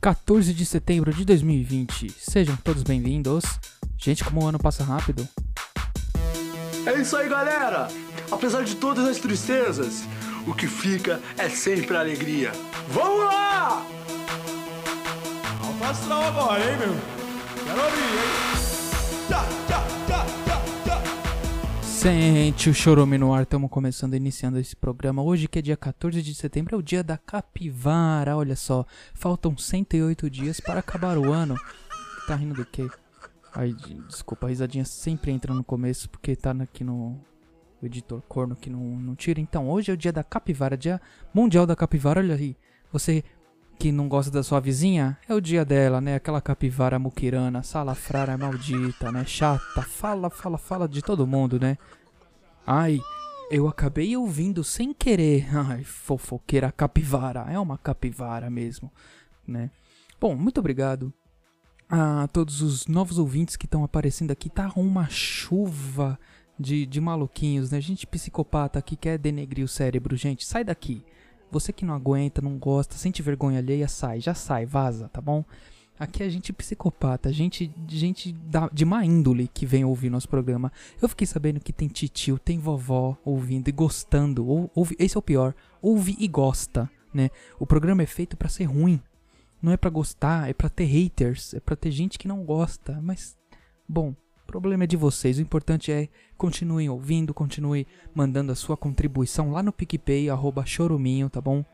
14 de setembro de 2020. Sejam todos bem-vindos. Gente, como o ano passa rápido. É isso aí, galera! Apesar de todas as tristezas, o que fica é sempre a alegria. Vamos lá! Astral agora, hein, meu? Quero ouvir, hein? Tchá, Sente o chorume no ar, estamos começando, iniciando esse programa. Hoje, que é dia 14 de setembro, é o dia da capivara. Olha só, faltam 108 dias para acabar o ano. Tá rindo do quê? Ai, de- desculpa, a risadinha sempre entra no começo, porque tá aqui no editor corno que não, não tira. Então, hoje é o dia da capivara, dia mundial da capivara. Olha aí, você que não gosta da sua vizinha, é o dia dela, né? Aquela capivara muquirana, salafrara maldita, né? Chata, fala, fala, fala de todo mundo, né? Ai, eu acabei ouvindo sem querer. Ai, fofoqueira capivara. É uma capivara mesmo, né? Bom, muito obrigado a todos os novos ouvintes que estão aparecendo aqui. Tá uma chuva de, de maluquinhos, né? Gente psicopata que quer denegrir o cérebro. Gente, sai daqui. Você que não aguenta, não gosta, sente vergonha alheia, sai. Já sai, vaza, tá bom? Aqui é gente psicopata, gente, gente da- de má índole que vem ouvir nosso programa. Eu fiquei sabendo que tem titio, tem vovó ouvindo e gostando. Ou, ouve, esse é o pior. Ouve e gosta, né? O programa é feito pra ser ruim. Não é pra gostar, é pra ter haters, é pra ter gente que não gosta. Mas, bom, problema é de vocês. O importante é continuem ouvindo, continue mandando a sua contribuição lá no PicPay, arroba choruminho, tá bom?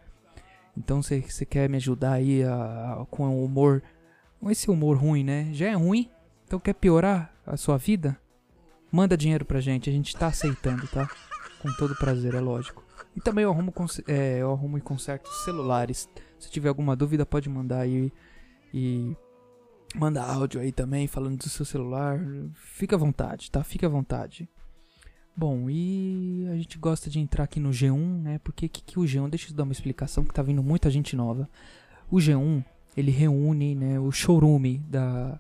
Então, se você quer me ajudar aí a- a- com o humor, com esse humor ruim, né? Já é ruim, então quer piorar a sua vida? Manda dinheiro pra gente, a gente tá aceitando, tá? Com todo prazer, é lógico. E também eu arrumo, é, eu arrumo e conserto celulares. Se tiver alguma dúvida, pode mandar aí e manda áudio aí também falando do seu celular. Fica à vontade, tá? Fica à vontade. Bom, e a gente gosta de entrar aqui no G1, né? Porque que, que o G1, deixa eu dar uma explicação que tá vindo muita gente nova. O G1, ele reúne, né, o showroom da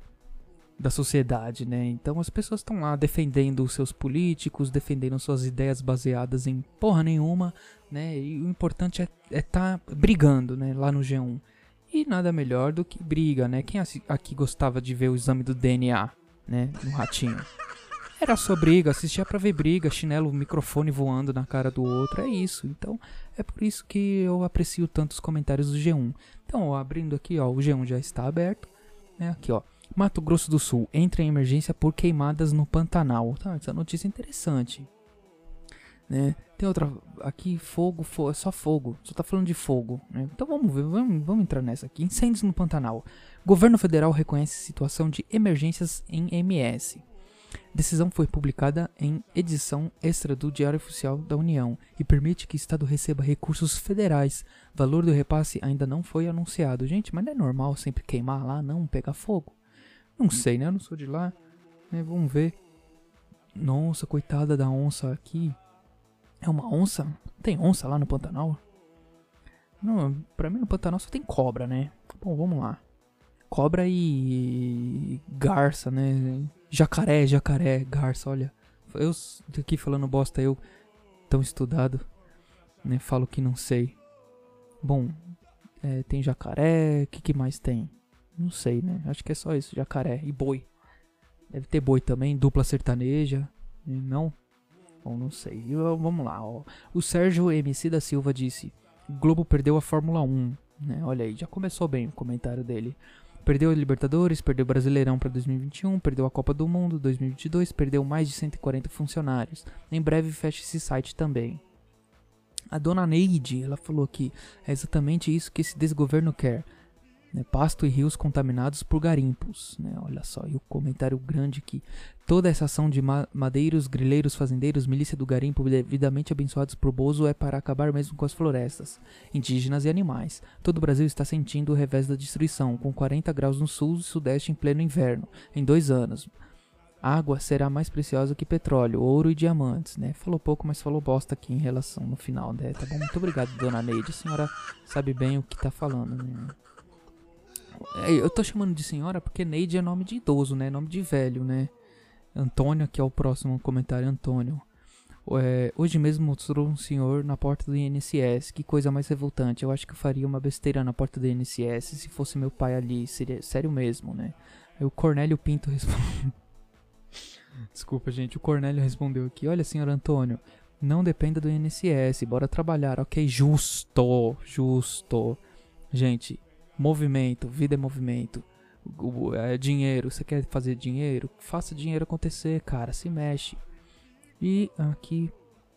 da sociedade, né? Então as pessoas estão lá defendendo os seus políticos, defendendo suas ideias baseadas em porra nenhuma, né? E o importante é estar brigando, né? Lá no G1. E nada melhor do que briga, né? Quem aqui gostava de ver o exame do DNA, né? No ratinho. Era só briga, assistia pra ver briga, chinelo, microfone voando na cara do outro, é isso. Então, é por isso que eu aprecio tanto os comentários do G1. Então, ó, abrindo aqui, ó, o G1 já está aberto, né? Aqui, ó. Mato Grosso do Sul entra em emergência por queimadas no Pantanal. Tá, essa notícia é interessante. Né? Tem outra aqui, fogo, é só fogo. Só tá falando de fogo, né? Então vamos ver, vamos, vamos entrar nessa aqui. Incêndios no Pantanal. Governo federal reconhece situação de emergências em MS. Decisão foi publicada em edição extra do Diário Oficial da União e permite que o Estado receba recursos federais. Valor do repasse ainda não foi anunciado. Gente, mas não é normal sempre queimar lá, não? Pegar fogo? Não sei, né? Eu não sou de lá. né? Vamos ver. Nossa, coitada da onça aqui. É uma onça? Tem onça lá no Pantanal? Não, pra mim no Pantanal só tem cobra, né? Bom, vamos lá. Cobra e garça, né? Jacaré, jacaré, garça, olha. Eu aqui falando bosta, eu tão estudado, né? Falo que não sei. Bom, é, tem jacaré, o que, que mais tem? Não sei, né? Acho que é só isso, jacaré e boi. Deve ter boi também, dupla sertaneja. e Não? Não sei. E, ó, vamos lá, ó. O Sérgio MC da Silva disse: Globo perdeu a Fórmula 1. Né? Olha aí, já começou bem o comentário dele. Perdeu a Libertadores, perdeu o Brasileirão para 2021, perdeu a Copa do Mundo 2022, perdeu mais de 140 funcionários. Em breve fecha esse site também. A dona Neide, ela falou que é exatamente isso que esse desgoverno quer. Né? Pasto e rios contaminados por garimpos. Né? Olha só, e o comentário grande aqui. Toda essa ação de ma- madeiros, grileiros, fazendeiros, milícia do garimpo devidamente abençoados por Bozo é para acabar mesmo com as florestas, indígenas e animais. Todo o Brasil está sentindo o revés da destruição, com 40 graus no sul e sudeste em pleno inverno, em dois anos. Água será mais preciosa que petróleo, ouro e diamantes, né? Falou pouco, mas falou bosta aqui em relação no final, né? Tá bom? Muito obrigado, dona Neide. A senhora sabe bem o que tá falando, né? É, Eu tô chamando de senhora porque Neide é nome de idoso, né? Nome de velho, né? Antônio, que é o próximo comentário, Antônio. É, hoje mesmo mostrou um senhor na porta do INSS. Que coisa mais revoltante. Eu acho que eu faria uma besteira na porta do INSS se fosse meu pai ali. Seria sério mesmo, né? Aí o Cornélio Pinto respondeu. Desculpa, gente. O Cornélio respondeu aqui: Olha, senhor Antônio, não dependa do INSS. Bora trabalhar. Ok, justo. Justo. Gente, movimento. Vida é movimento. É dinheiro. Você quer fazer dinheiro? Faça dinheiro acontecer, cara. Se mexe. E aqui,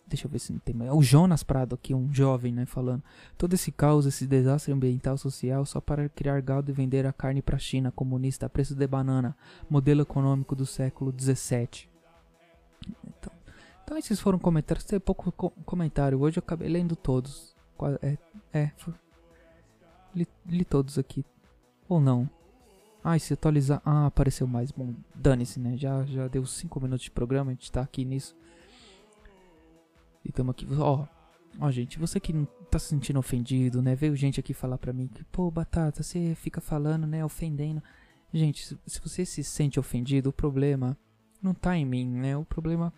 deixa eu ver se não tem mais. É o Jonas Prado aqui, um jovem, né, falando. Todo esse caos, esse desastre ambiental social só para criar gado e vender a carne para a China comunista a preço de banana, modelo econômico do século 17. Então, então esses foram comentários. Tem pouco co- comentário. Hoje eu acabei lendo todos. É, é li, li todos aqui. Ou não. Ah, se atualizar. Ah, apareceu mais. Bom, dane-se, né? Já, já deu 5 minutos de programa, a gente tá aqui nisso. E tamo aqui. Ó, ó, gente, você que não tá se sentindo ofendido, né? Veio gente aqui falar pra mim que, pô, Batata, você fica falando, né? Ofendendo. Gente, se você se sente ofendido, o problema não tá em mim, né? O problema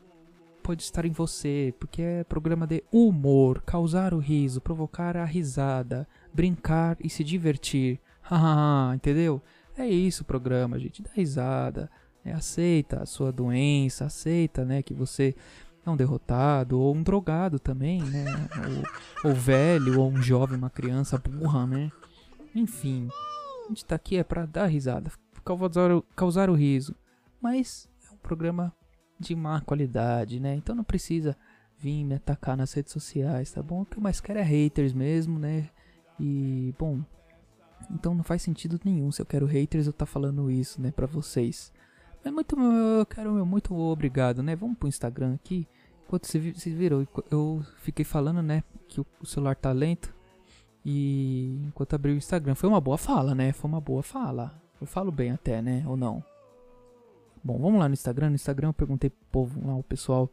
pode estar em você, porque é programa de humor, causar o riso, provocar a risada, brincar e se divertir. Hahaha, entendeu? É isso o programa, gente. Dá risada. né? aceita a sua doença, aceita, né, que você é um derrotado ou um drogado também, né? Ou, ou velho, ou um jovem, uma criança burra, né? Enfim, a gente tá aqui é pra dar risada, causar, causar o riso. Mas é um programa de má qualidade, né? Então não precisa vir me atacar nas redes sociais, tá bom? O que eu mais quero é haters mesmo, né? E, bom, então não faz sentido nenhum se eu quero haters eu tá falando isso, né, pra vocês. Mas muito, eu quero, meu, muito obrigado, né? Vamos pro Instagram aqui. Enquanto vocês vi- vocês viram, eu- fiquei falando, né, que o celular tá lento. E enquanto abri o Instagram, foi uma boa fala, né? Foi uma boa fala. Eu falo bem até, né? Ou não? Bom, vamos lá no Instagram. No Instagram eu perguntei pro povo lá, o pessoal,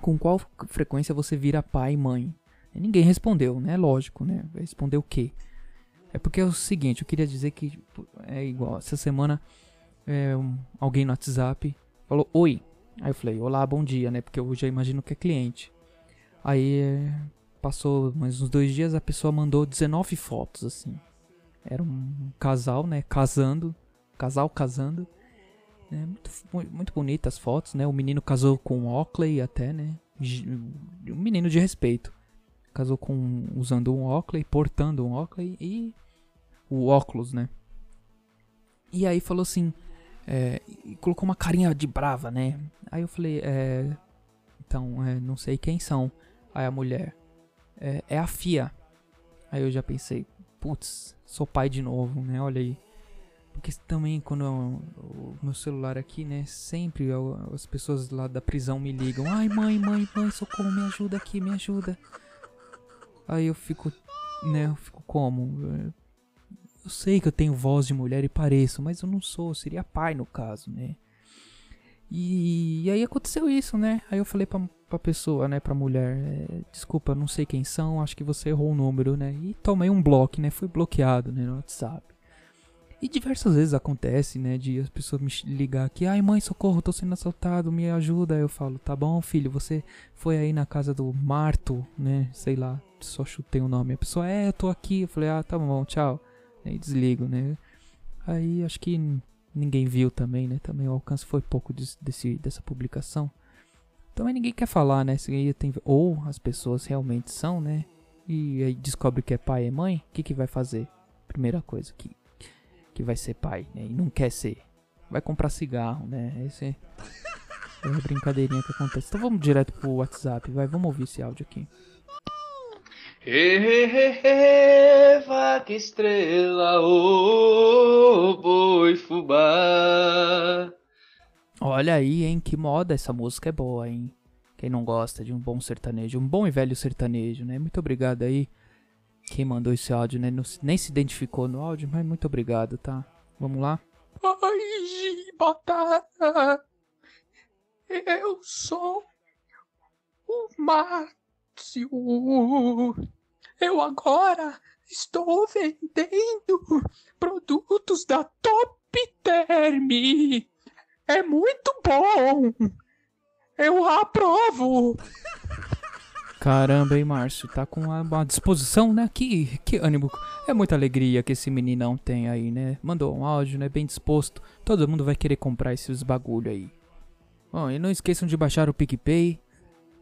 com qual frequência você vira pai e mãe? E ninguém respondeu, né? Lógico, né? Vai responder o quê? É porque é o seguinte, eu queria dizer que é igual. Essa semana é, alguém no WhatsApp falou oi. Aí eu falei, olá, bom dia, né? Porque eu já imagino que é cliente. Aí é, passou mais uns dois dias, a pessoa mandou 19 fotos, assim. Era um casal, né? Casando. Casal casando. Né, muito, mu- muito bonitas as fotos, né? O menino casou com o Oakley até, né? Um menino de respeito. Casou com usando um Oakley, portando um Oakley e o óculos, né? E aí falou assim, é, colocou uma carinha de brava, né? Aí eu falei, é, então, é, não sei quem são. Aí a mulher, é, é a Fia. Aí eu já pensei, putz, sou pai de novo, né? Olha aí. Porque também quando eu- o meu celular aqui, né? Sempre eu- as pessoas lá da prisão me ligam. Ai, mãe, mãe, mãe, socorro, me ajuda aqui, me ajuda. Aí eu fico, né? Eu fico como? Eu sei que eu tenho voz de mulher e pareço, mas eu não sou, eu seria pai no caso, né? E, e aí aconteceu isso, né? Aí eu falei pra, pra pessoa, né, pra mulher, é, desculpa, não sei quem são, acho que você errou o número, né? E tomei um bloco, né? Fui bloqueado, né, no WhatsApp. E diversas vezes acontece, né, de as pessoas me ligar aqui, ai mãe, socorro, tô sendo assaltado, me ajuda. Aí eu falo, tá bom, filho, você foi aí na casa do Marto, né, sei lá, só chutei o nome. A pessoa, é, eu tô aqui. Eu falei, ah, tá bom, tchau. Aí desligo, né. Aí acho que ninguém viu também, né, também o alcance foi pouco des- desse, dessa publicação. Também ninguém quer falar, né, tem, ou as pessoas realmente são, né, e aí descobre que é pai e mãe, o que que vai fazer? Primeira coisa, que que vai ser pai, né? E não quer ser. Vai comprar cigarro, né? Esse é a brincadeirinha que acontece. Então vamos direto pro WhatsApp, vai, vamos ouvir esse áudio aqui. Ê, vaca estrela, ô boi fubá. Olha aí, hein? Que moda essa música é boa, hein? Quem não gosta de um bom sertanejo, um bom e velho sertanejo, né? Muito obrigado aí. Quem mandou esse áudio, né? Não nem se identificou no áudio, mas muito obrigado, tá? Vamos lá? Oi, Batata. Eu sou o Márcio. Eu agora estou vendendo produtos da Top Term. É muito bom. Eu aprovo. Caramba, hein, Márcio? Tá com uma, disposição, né? Que, que ânimo. É muita alegria que esse meninão tem aí, né? Mandou um áudio, né? Bem disposto. Todo mundo vai querer comprar esses bagulho aí. Bom, e não esqueçam de baixar o PicPay,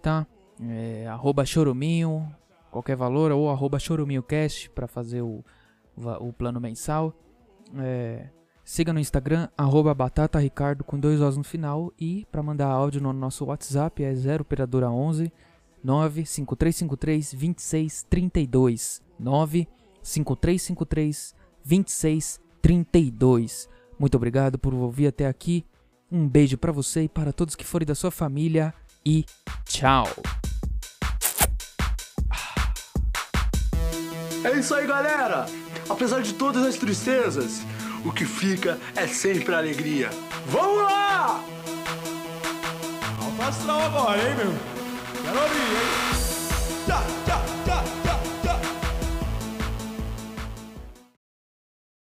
tá? É, arroba choruminho, qualquer valor, ou arroba choruminhocast pra fazer o, o, o plano mensal. É, siga no Instagram, arroba batataricardo com dois Os no final. E para mandar áudio no nosso WhatsApp é 0 operadora 11 95353 2632. 95353 2632. Muito obrigado por ouvir até aqui. Um beijo para você e para todos que forem da sua família e tchau. É isso aí, galera! Apesar de todas as tristezas, o que fica é sempre a alegria. Vamos lá! Alto agora, hein, meu? Quero ouvir, hein? Tchá, tchá, tchá,